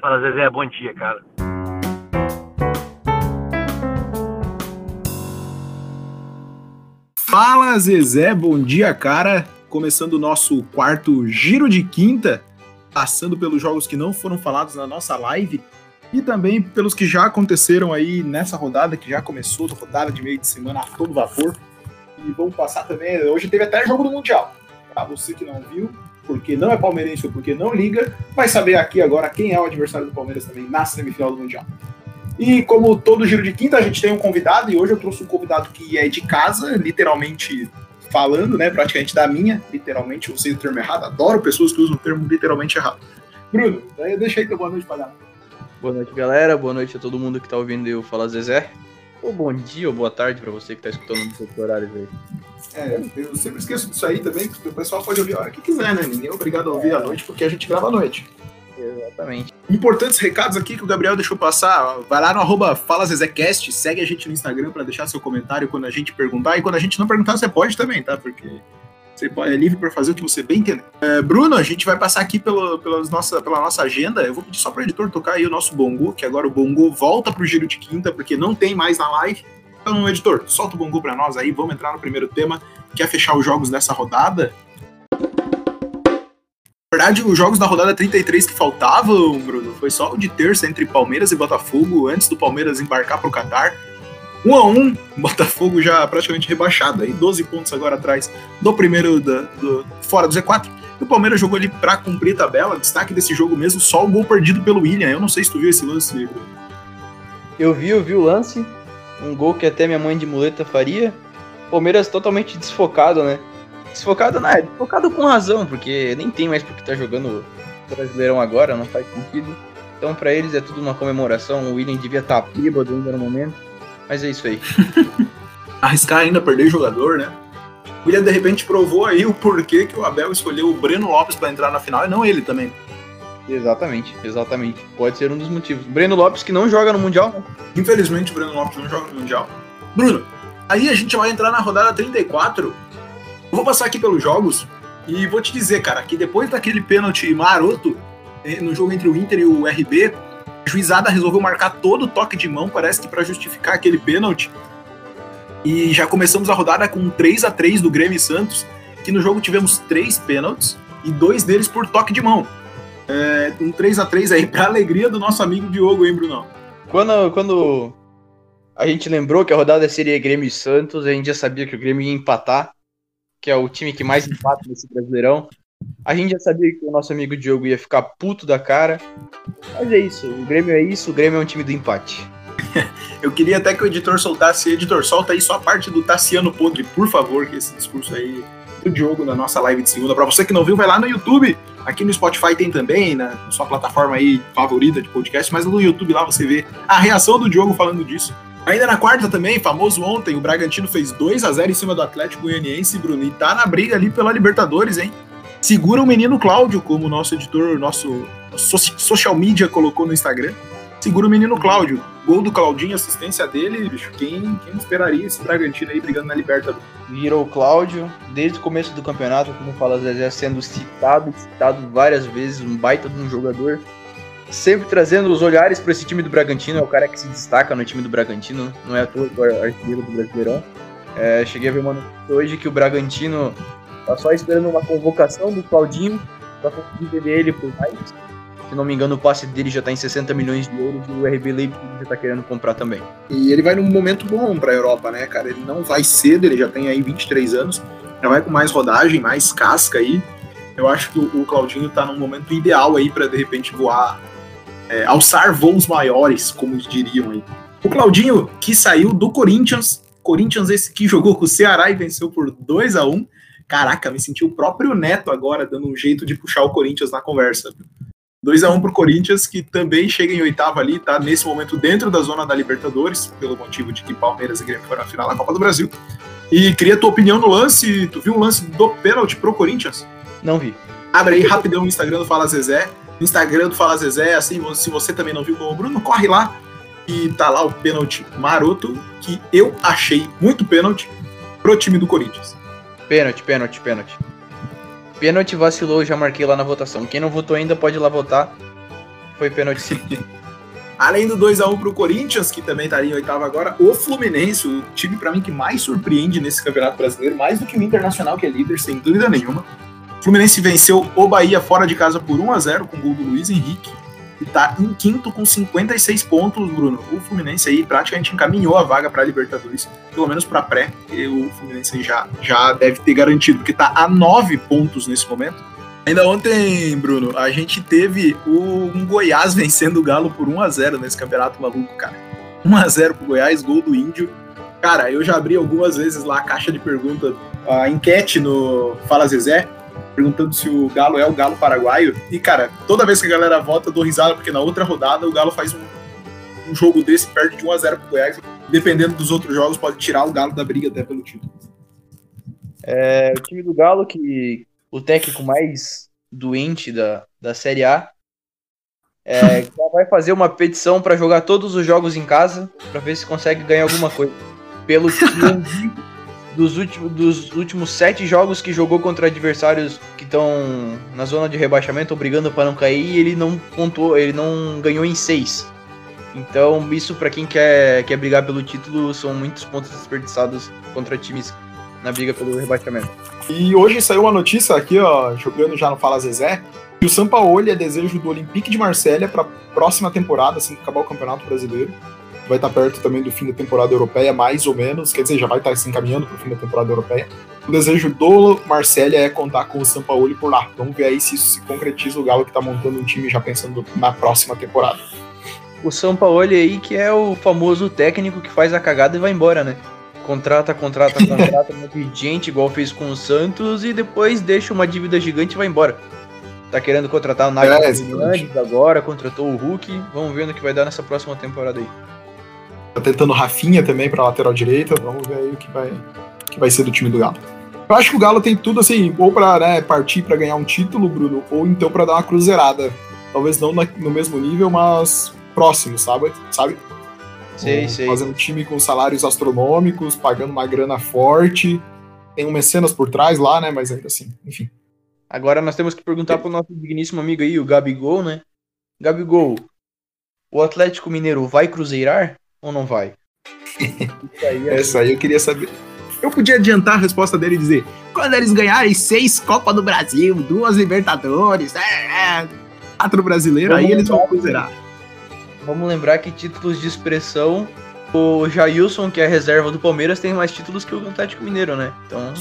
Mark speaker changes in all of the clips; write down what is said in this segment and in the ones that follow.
Speaker 1: Fala, Zezé, bom dia, cara.
Speaker 2: Fala, Zezé, bom dia, cara. Começando o nosso quarto giro de quinta, passando pelos jogos que não foram falados na nossa live e também pelos que já aconteceram aí nessa rodada, que já começou, rodada de meio de semana a todo vapor. E vamos passar também. Hoje teve até jogo do Mundial. Pra você que não viu, porque não é palmeirense ou porque não liga, vai saber aqui agora quem é o adversário do Palmeiras também na semifinal do Mundial. E como todo giro de quinta, a gente tem um convidado, e hoje eu trouxe um convidado que é de casa, literalmente falando, né? Praticamente da minha, literalmente, eu usei o termo errado, adoro pessoas que usam o termo literalmente errado. Bruno, deixa aí teu boa noite pra dar.
Speaker 3: Boa noite, galera. Boa noite a todo mundo que tá ouvindo eu falar Zezé. Ou bom dia ou boa tarde para você que tá escutando no seu horário aí.
Speaker 2: É, eu sempre esqueço disso aí também, porque o pessoal pode ouvir a hora que quiser, né? Ninguém é obrigado a ouvir à noite, porque a gente grava à noite.
Speaker 3: Exatamente.
Speaker 2: Importantes recados aqui que o Gabriel deixou passar. Vai lá no arroba segue a gente no Instagram para deixar seu comentário quando a gente perguntar. E quando a gente não perguntar, você pode também, tá? Porque você é livre para fazer o que você bem entender. É, Bruno, a gente vai passar aqui pelo, pelas nossa, pela nossa agenda. Eu vou pedir só para o editor tocar aí o nosso bongo, que agora o bongo volta para o giro de quinta, porque não tem mais na live. Então, editor, solta o bongo para nós aí. Vamos entrar no primeiro tema, que é fechar os jogos dessa rodada. Na verdade, os jogos da rodada 33 que faltavam, Bruno, foi só o de terça entre Palmeiras e Botafogo, antes do Palmeiras embarcar para o Qatar. 1 a 1 Botafogo já praticamente rebaixado, aí 12 pontos agora atrás do primeiro da, do, fora do Z4. E o Palmeiras jogou ali para cumprir tabela. Destaque desse jogo mesmo, só o gol perdido pelo William. Eu não sei se tu viu esse lance.
Speaker 3: Eu vi, eu vi o lance. Um gol que até minha mãe de muleta faria. Palmeiras totalmente desfocado, né? Desfocado, não, é desfocado com razão, porque nem tem mais porque tá jogando Brasileirão agora, não faz sentido. Então, para eles é tudo uma comemoração. O William devia estar tá bêbado ainda no momento. Mas é isso aí.
Speaker 2: Arriscar ainda perder jogador, né? O William de repente provou aí o porquê que o Abel escolheu o Breno Lopes para entrar na final e não ele também.
Speaker 3: Exatamente, exatamente. Pode ser um dos motivos. Breno Lopes que não joga no Mundial, né?
Speaker 2: Infelizmente o Breno Lopes não joga no Mundial. Bruno, aí a gente vai entrar na rodada 34. Eu vou passar aqui pelos jogos e vou te dizer, cara, que depois daquele pênalti maroto eh, no jogo entre o Inter e o RB, juizada resolveu marcar todo o toque de mão, parece que para justificar aquele pênalti. E já começamos a rodada com 3 a 3 do Grêmio e Santos, que no jogo tivemos três pênaltis e dois deles por toque de mão. É, um 3 a 3 aí para alegria do nosso amigo Diogo, hein, Bruno?
Speaker 3: Quando, quando a gente lembrou que a rodada seria Grêmio e Santos, a gente já sabia que o Grêmio ia empatar, que é o time que mais empata nesse Brasileirão. A gente já sabia que o nosso amigo Diogo ia ficar puto da cara. Mas é isso, o Grêmio é isso, o Grêmio é um time do empate.
Speaker 2: Eu queria até que o editor soltasse. Editor, solta aí só a parte do Tassiano Podre, por favor, que esse discurso aí do Diogo na nossa live de segunda. Para você que não viu, vai lá no YouTube. Aqui no Spotify tem também, na sua plataforma aí favorita de podcast, mas no YouTube lá você vê a reação do Diogo falando disso. Ainda na quarta também, famoso ontem, o Bragantino fez 2 a 0 em cima do Atlético Goianiense, Bruno, e tá na briga ali pela Libertadores, hein? Segura o menino Cláudio, como o nosso editor, nosso social media colocou no Instagram. Segura o menino Cláudio. Gol do Claudinho, assistência dele, bicho. Quem, quem esperaria esse Bragantino aí brigando na Libertadores?
Speaker 3: Virou o Cláudio, desde o começo do campeonato, como fala Zezé, sendo citado, citado várias vezes, um baita de um jogador. Sempre trazendo os olhares para esse time do Bragantino, é o cara que se destaca no time do Bragantino, não é à toa o artilheiro do Brasileirão. É, cheguei a ver uma notícia hoje que o Bragantino Tá só esperando uma convocação do Claudinho pra conseguir vender ele por mais. Se não me engano, o passe dele já tá em 60 milhões de euros e o RB Leipzig já tá querendo comprar também.
Speaker 2: E ele vai num momento bom pra Europa, né, cara? Ele não vai cedo, ele já tem aí 23 anos, já vai com mais rodagem, mais casca aí. Eu acho que o Claudinho tá num momento ideal aí para de repente voar, é, alçar voos maiores, como diriam aí. O Claudinho, que saiu do Corinthians, Corinthians esse que jogou com o Ceará e venceu por 2 a 1 Caraca, me senti o próprio Neto agora dando um jeito de puxar o Corinthians na conversa. 2 a 1 pro Corinthians, que também chega em oitavo ali, tá nesse momento dentro da zona da Libertadores, pelo motivo de que Palmeiras e Grêmio foram na final da Copa do Brasil. E queria tua opinião no lance. Tu viu o lance do pênalti pro Corinthians?
Speaker 3: Não vi.
Speaker 2: Abre aí rapidão o Instagram do Fala Zezé. No Instagram do Fala Zezé, assim, se você também não viu como o Bruno, corre lá. E tá lá o pênalti maroto, que eu achei muito pênalti pro time do Corinthians.
Speaker 3: Pênalti, pênalti, pênalti. Pênalti vacilou, já marquei lá na votação. Quem não votou ainda pode ir lá votar. foi pênalti sim.
Speaker 2: Além do 2x1 pro Corinthians, que também estaria em oitavo agora, o Fluminense, o time para mim que mais surpreende nesse Campeonato Brasileiro, mais do que o Internacional, que é líder, sem dúvida nenhuma. O Fluminense venceu o Bahia fora de casa por 1x0 com o gol do Luiz Henrique. E tá em quinto com 56 pontos, Bruno. O Fluminense aí praticamente encaminhou a vaga para Libertadores, pelo menos para pré. E o Fluminense já, já deve ter garantido, porque tá a 9 pontos nesse momento. Ainda ontem, Bruno, a gente teve o, um Goiás vencendo o Galo por 1 a 0 nesse campeonato maluco, cara. 1 a 0 pro Goiás, gol do Índio. Cara, eu já abri algumas vezes lá a caixa de pergunta, a enquete no Fala Zezé, perguntando se o Galo é o Galo paraguaio. E, cara, toda vez que a galera vota, eu dou risada, porque na outra rodada o Galo faz um, um jogo desse, perde de 1x0 pro Goiás. Dependendo dos outros jogos, pode tirar o Galo da briga até pelo título.
Speaker 3: É, o time do Galo, que o técnico mais doente da, da Série A, é, vai fazer uma petição para jogar todos os jogos em casa, para ver se consegue ganhar alguma coisa. Pelo que dos últimos, dos últimos sete jogos que jogou contra adversários que estão na zona de rebaixamento, brigando para não cair, ele não pontuou, ele não ganhou em seis. Então, isso para quem quer, quer brigar pelo título, são muitos pontos desperdiçados contra times na briga pelo rebaixamento.
Speaker 2: E hoje saiu uma notícia aqui, ó, jogando já no Fala Zezé, que o Sampaoli é desejo do Olympique de Marselha para próxima temporada, assim que acabar o Campeonato Brasileiro vai estar perto também do fim da temporada europeia, mais ou menos, quer dizer, já vai estar se encaminhando para o fim da temporada europeia. O desejo do Marcelo é contar com o Sampaoli por lá. Vamos ver aí se isso se concretiza. O Galo que está montando um time já pensando na próxima temporada.
Speaker 3: O Sampaoli aí que é o famoso técnico que faz a cagada e vai embora, né? Contrata, contrata, contrata, um gente igual fez com o Santos e depois deixa uma dívida gigante e vai embora. Tá querendo contratar o Nagel é, agora, contratou o Hulk. Vamos ver no que vai dar nessa próxima temporada aí.
Speaker 2: Tá tentando Rafinha também para lateral direita. Vamos ver aí o que vai, que vai ser do time do Galo. Eu acho que o Galo tem tudo assim, ou para né, partir para ganhar um título, Bruno, ou então para dar uma cruzeirada. Talvez não na, no mesmo nível, mas próximo, sabe? sabe?
Speaker 3: Sei, um, sei.
Speaker 2: Fazendo um time com salários astronômicos, pagando uma grana forte. Tem um mecenas por trás lá, né? Mas ainda assim, enfim.
Speaker 3: Agora nós temos que perguntar pro nosso digníssimo amigo aí, o Gabigol, né? Gabigol, o Atlético Mineiro vai cruzeirar? Ou não vai?
Speaker 2: Isso aí é... Essa aí eu queria saber. Eu podia adiantar a resposta dele e dizer: quando eles ganharem seis Copas do Brasil, duas Libertadores, é, é, quatro brasileiros, aí eles vão cruzeirar.
Speaker 3: Vamos lembrar que títulos de expressão, o Jailson, que é a reserva do Palmeiras, tem mais títulos que o Atlético Mineiro, né? Então.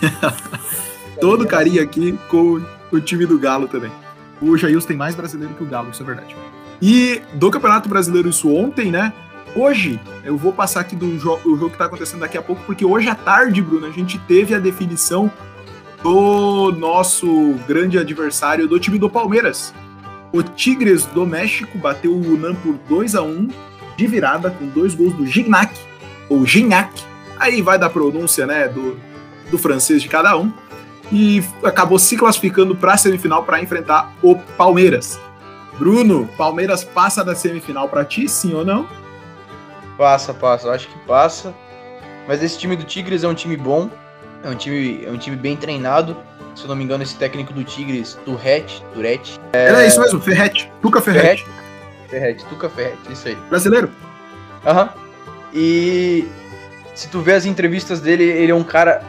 Speaker 2: Todo carinho aqui com o time do Galo também. O Jailson tem mais brasileiro que o Galo, isso é verdade. E do Campeonato Brasileiro, isso ontem, né? Hoje, eu vou passar aqui do jo o jogo que está acontecendo daqui a pouco, porque hoje à tarde, Bruno, a gente teve a definição do nosso grande adversário do time do Palmeiras. O Tigres do México bateu o Unan por 2 a 1 de virada, com dois gols do Gignac, ou Gignac. Aí vai da pronúncia, né, do, do francês de cada um. E acabou se classificando para a semifinal para enfrentar o Palmeiras. Bruno, Palmeiras passa da semifinal para ti, sim ou não?
Speaker 3: Passa, passa. Acho que passa. Mas esse time do Tigres é um time bom. É um time, é um time bem treinado. Se eu não me engano, esse técnico do Tigres, Turret, Turret.
Speaker 2: É... é isso mesmo, Ferret. Tuca Ferret.
Speaker 3: Ferret, Tuca Ferret, isso aí.
Speaker 2: Brasileiro?
Speaker 3: Aham. Uhum. E se tu vê as entrevistas dele, ele é um cara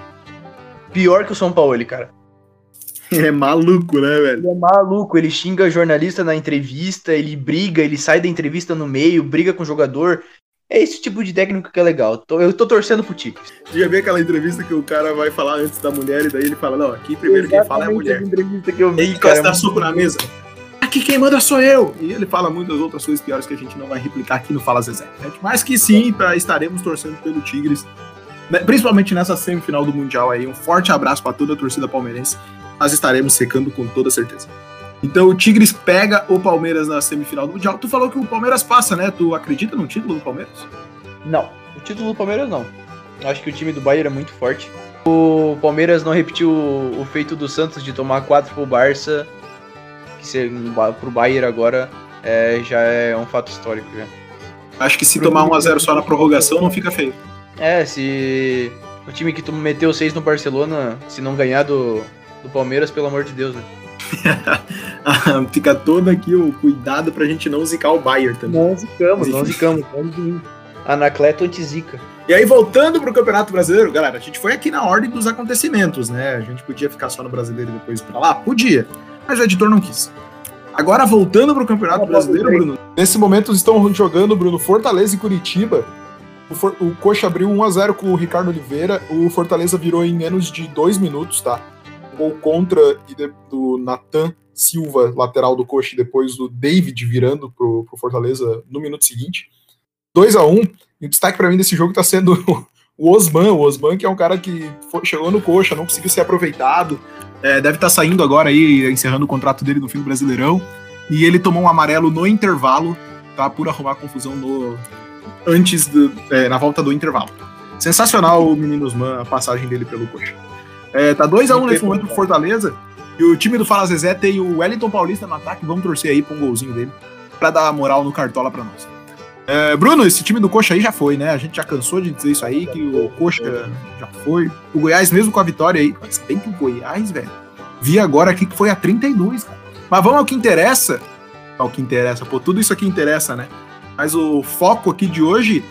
Speaker 3: pior que o São Paulo, ele, cara.
Speaker 2: Ele é maluco, né, velho?
Speaker 3: Ele é maluco, ele xinga jornalista na entrevista, ele briga, ele sai da entrevista no meio, briga com o jogador, é esse tipo de técnico que é legal. Eu tô torcendo pro Tigres.
Speaker 2: Já vi aquela entrevista que o cara vai falar antes da mulher e daí ele fala, não, aqui primeiro Exatamente quem fala é a mulher. entrevista que eu vi, e encosta cara, soco na mesa. Aqui quem manda sou eu! E ele fala muitas outras coisas piores que a gente não vai replicar aqui no Fala Zezé. Mas que sim, pra, estaremos torcendo pelo Tigres. Né, principalmente nessa semifinal do Mundial aí. Um forte abraço para toda a torcida palmeirense. Nós estaremos secando com toda certeza. Então o Tigres pega o Palmeiras na semifinal do Mundial. Tu falou que o Palmeiras passa, né? Tu acredita no título do Palmeiras?
Speaker 3: Não, o título do Palmeiras não. Acho que o time do Bayern é muito forte. O Palmeiras não repetiu o, feito do Santos de tomar 4 pro Barça, que ser pro Bayern agora é, já é um fato histórico já.
Speaker 2: Acho que se pro tomar 1x0 só na prorrogação não fica feio.
Speaker 3: É, se o time que tu meteu 6 no Barcelona, se não ganhar do, do Palmeiras, pelo amor de Deus, né?
Speaker 2: Fica todo aqui o cuidado pra gente não zicar o Bayern também.
Speaker 3: Não zicamos, não zicamos. Anacleto anti-zica.
Speaker 2: E aí, voltando pro Campeonato Brasileiro, galera, a gente foi aqui na ordem dos acontecimentos, né? A gente podia ficar só no Brasileiro e depois pra lá? Podia, mas o editor não quis. Agora, voltando pro Campeonato Brasileiro, Bruno, nesse momento estão jogando, Bruno, Fortaleza e Curitiba. O, For o Coxa abriu 1x0 com o Ricardo Oliveira, o Fortaleza virou em menos de dois minutos, tá? Gol contra do Natan Silva, lateral do Coxa, e depois do David virando pro, pro Fortaleza no minuto seguinte. 2 a 1 um, e o destaque para mim desse jogo está sendo o Osman, o Osman que é um cara que foi, chegou no Coxa, não conseguiu ser aproveitado, é, deve estar tá saindo agora aí, encerrando o contrato dele no fim do Brasileirão, e ele tomou um amarelo no intervalo, tá, por arrumar confusão no antes do, é, na volta do intervalo. Sensacional o menino Osman, a passagem dele pelo Coxa. É, tá 2x1 um nesse momento pro Fortaleza. E o time do Fala Zezé tem o Wellington Paulista no ataque. Vamos torcer aí pra um golzinho dele. Pra dar moral no cartola pra nós. É, Bruno, esse time do Coxa aí já foi, né? A gente já cansou de dizer isso aí, que o Coxa já foi. O Goiás, mesmo com a vitória aí. Mas bem que o Goiás, velho. Vi agora aqui que foi a 32, cara. Mas vamos ao que interessa. Ao que interessa. Pô, tudo isso aqui interessa, né? Mas o foco aqui de hoje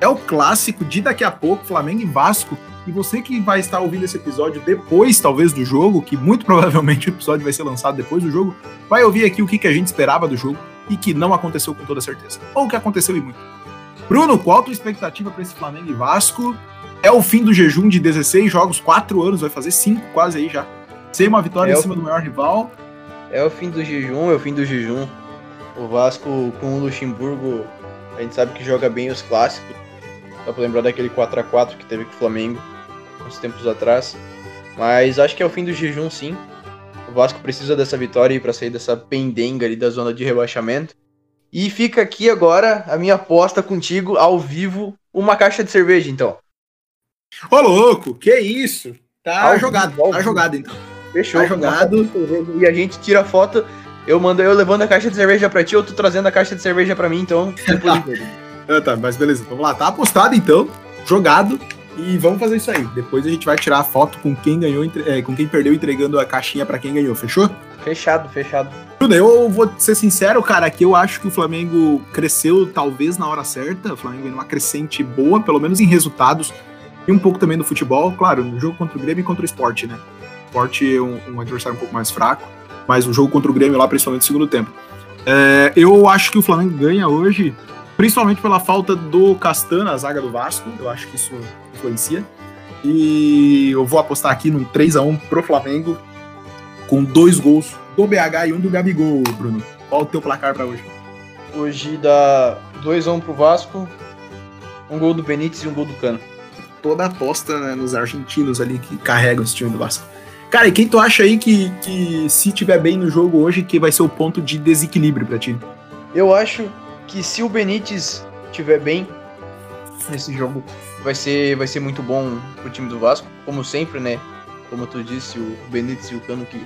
Speaker 2: é o clássico de daqui a pouco, Flamengo e Vasco. E você que vai estar ouvindo esse episódio depois, talvez, do jogo, que muito provavelmente o episódio vai ser lançado depois do jogo, vai ouvir aqui o que, que a gente esperava do jogo e que não aconteceu com toda certeza. Ou que aconteceu e muito. Bruno, qual a tua expectativa para esse Flamengo e Vasco? É o fim do jejum de 16 jogos, 4 anos, vai fazer 5 quase aí já. Sem uma vitória é em cima do maior rival.
Speaker 3: É o fim do jejum, é o fim do jejum. O Vasco com o Luxemburgo, a gente sabe que joga bem os clássicos. Dá pra lembrar daquele 4 a 4 que teve com o Flamengo uns tempos atrás. Mas acho que é o fim do jejum, sim. O Vasco precisa dessa vitória para sair dessa pendenga ali da zona de rebaixamento. E fica aqui agora a minha aposta contigo, ao vivo, uma caixa de cerveja, então.
Speaker 2: Ô, louco, que isso? Tá ao jogado, vivo, tá jogado, então.
Speaker 3: Fechou. Tá jogado. E a gente tira a foto, eu mando eu levando a caixa de cerveja pra ti, ou tu trazendo a caixa de cerveja pra mim, então.
Speaker 2: ah, tá, mas beleza, vamos lá. Tá apostado, então. Jogado. E vamos fazer isso aí. Depois a gente vai tirar a foto com quem ganhou, é, com quem perdeu, entregando a caixinha para quem ganhou. Fechou?
Speaker 3: Fechado, fechado.
Speaker 2: Eu vou ser sincero, cara, que eu acho que o Flamengo cresceu talvez na hora certa. O Flamengo em uma crescente boa, pelo menos em resultados. E um pouco também no futebol. Claro, no jogo contra o Grêmio e contra o Sport, né? O Sport é um, um adversário um pouco mais fraco. Mas o jogo contra o Grêmio lá, principalmente no segundo tempo. É, eu acho que o Flamengo ganha hoje, principalmente pela falta do Castan na zaga do Vasco. Eu acho que isso influencia. E eu vou apostar aqui num 3 a 1 pro Flamengo, com dois gols do BH e um do Gabigol, Bruno. Qual o teu placar para hoje?
Speaker 3: Hoje dá 2 a 1 pro Vasco, um gol do Benítez e um gol do Cano.
Speaker 2: Toda aposta né, nos argentinos ali que carregam esse time do Vasco. Cara, e quem tu acha aí que, que se tiver bem no jogo hoje, que vai ser o ponto de desequilíbrio para ti?
Speaker 3: Eu acho que se o Benítez tiver bem nesse jogo, vai ser, vai ser muito bom pro time do Vasco, como sempre, né? Como tu disse, o Benítez e o Cano que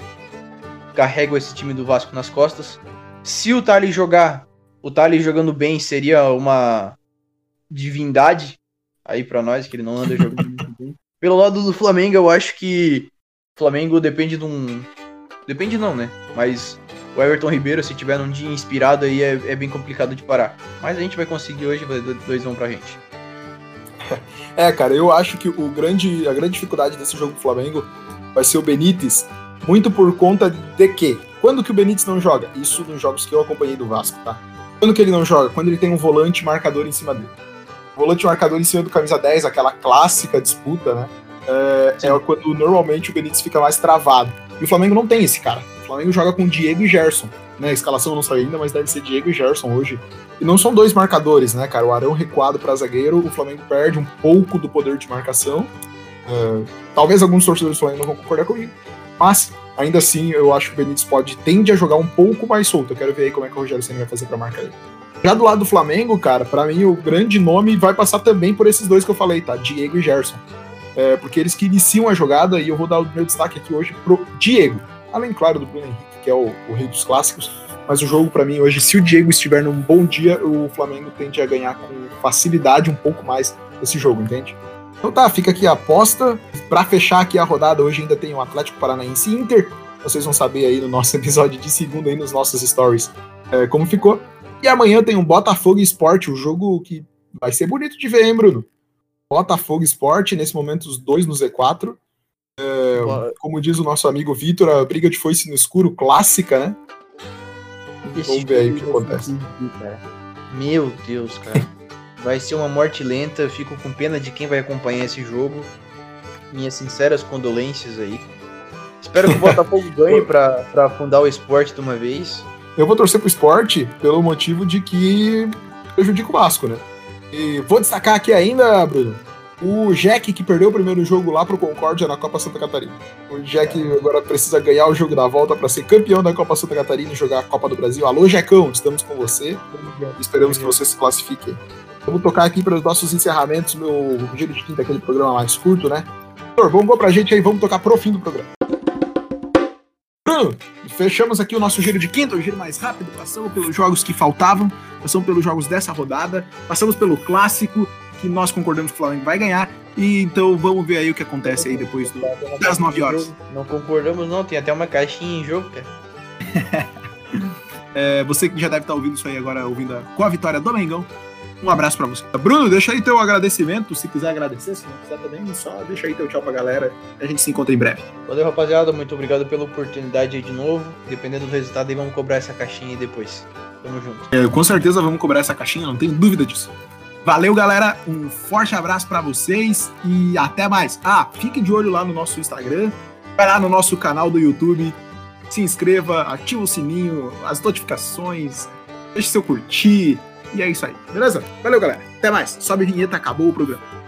Speaker 3: carregam esse time do Vasco nas costas. Se o Thales jogar, o Thales jogando bem seria uma divindade aí para nós, que ele não anda jogando muito bem. Pelo lado do Flamengo, eu acho que o Flamengo depende de um. Depende não, né? Mas o Everton Ribeiro, se tiver num dia inspirado aí, é, é bem complicado de parar. Mas a gente vai conseguir hoje, vai 2x1 pra gente.
Speaker 2: É, cara, eu acho que o grande, a grande dificuldade desse jogo do Flamengo vai ser o Benítez, muito por conta de que, quando que o Benítez não joga? Isso nos jogos que eu acompanhei do Vasco, tá? Quando que ele não joga? Quando ele tem um volante marcador em cima dele. volante marcador em cima do camisa 10, aquela clássica disputa, né? É, é, quando normalmente o Benítez fica mais travado. E o Flamengo não tem esse cara. Flamengo joga com Diego e Gerson. Né? A escalação não saiu ainda, mas deve ser Diego e Gerson hoje. E não são dois marcadores, né, cara? O Arão recuado para zagueiro, o Flamengo perde um pouco do poder de marcação. Uh, talvez alguns torcedores do Flamengo não vão concordar comigo, mas ainda assim eu acho que o Benítez pode tende a jogar um pouco mais solto. Eu quero ver aí como é que o Rogério Senna vai fazer para marcar ele. Já do lado do Flamengo, cara, para mim o grande nome vai passar também por esses dois que eu falei, tá? Diego e Gerson. É, porque eles que iniciam a jogada e eu vou dar o meu destaque aqui hoje pro Diego. Além, claro, do Bruno Henrique, que é o, o rei dos clássicos. Mas o jogo, para mim, hoje, se o Diego estiver num bom dia, o Flamengo tende a ganhar com facilidade um pouco mais esse jogo, entende? Então tá, fica aqui a aposta. Para fechar aqui a rodada, hoje ainda tem o Atlético Paranaense Inter, Vocês vão saber aí no nosso episódio de segunda aí nos nossos stories é, como ficou. E amanhã tem um Botafogo Esporte, um jogo que vai ser bonito de ver, hein, Bruno? Botafogo Esporte, nesse momento os dois no Z4. É, como diz o nosso amigo Vitor, a briga de foice no escuro clássica, né?
Speaker 3: Vamos ver aí o que acontece. Meu Deus, cara. Vai ser uma morte lenta. Fico com pena de quem vai acompanhar esse jogo. Minhas sinceras condolências aí. Espero que o Botafogo ganhe para afundar o esporte de uma vez.
Speaker 2: Eu vou torcer pro esporte pelo motivo de que prejudica o Vasco, né? E vou destacar aqui ainda, Bruno, o Jack que perdeu o primeiro jogo lá pro Concórdia na Copa Santa Catarina. O Jack agora precisa ganhar o jogo da volta para ser campeão da Copa Santa Catarina e jogar a Copa do Brasil. Alô, Jacão, estamos com você. Esperamos que você se classifique. Vamos tocar aqui para os nossos encerramentos, meu giro de quinta, aquele programa mais curto, né? Vitor, vamos pra gente aí, vamos tocar pro fim do programa. Bruno, fechamos aqui o nosso giro de quinta, o giro mais rápido. Passamos pelos jogos que faltavam, passamos pelos jogos dessa rodada, passamos pelo clássico, que nós concordamos que o Flamengo vai ganhar. E então vamos ver aí o que acontece aí depois do, das 9 horas.
Speaker 3: Não concordamos, não, tem até uma caixinha em jogo, cara.
Speaker 2: é, você que já deve estar ouvindo isso aí agora, ouvindo a, com a vitória do Mengão. Um abraço para você. Bruno, deixa aí teu agradecimento, se quiser agradecer, se não quiser também, só deixa aí teu tchau pra galera. A gente se encontra em breve.
Speaker 3: Valeu, rapaziada. Muito obrigado pela oportunidade aí de novo. Dependendo do resultado, aí vamos cobrar essa caixinha aí depois. Tamo junto.
Speaker 2: É, com certeza vamos cobrar essa caixinha, não tenho dúvida disso. Valeu, galera. Um forte abraço para vocês e até mais. Ah, fique de olho lá no nosso Instagram, vai lá no nosso canal do YouTube, se inscreva, ativa o sininho, as notificações, deixe seu curtir e é isso aí, beleza? Valeu, galera. Até mais. Sobe a vinheta, acabou o programa.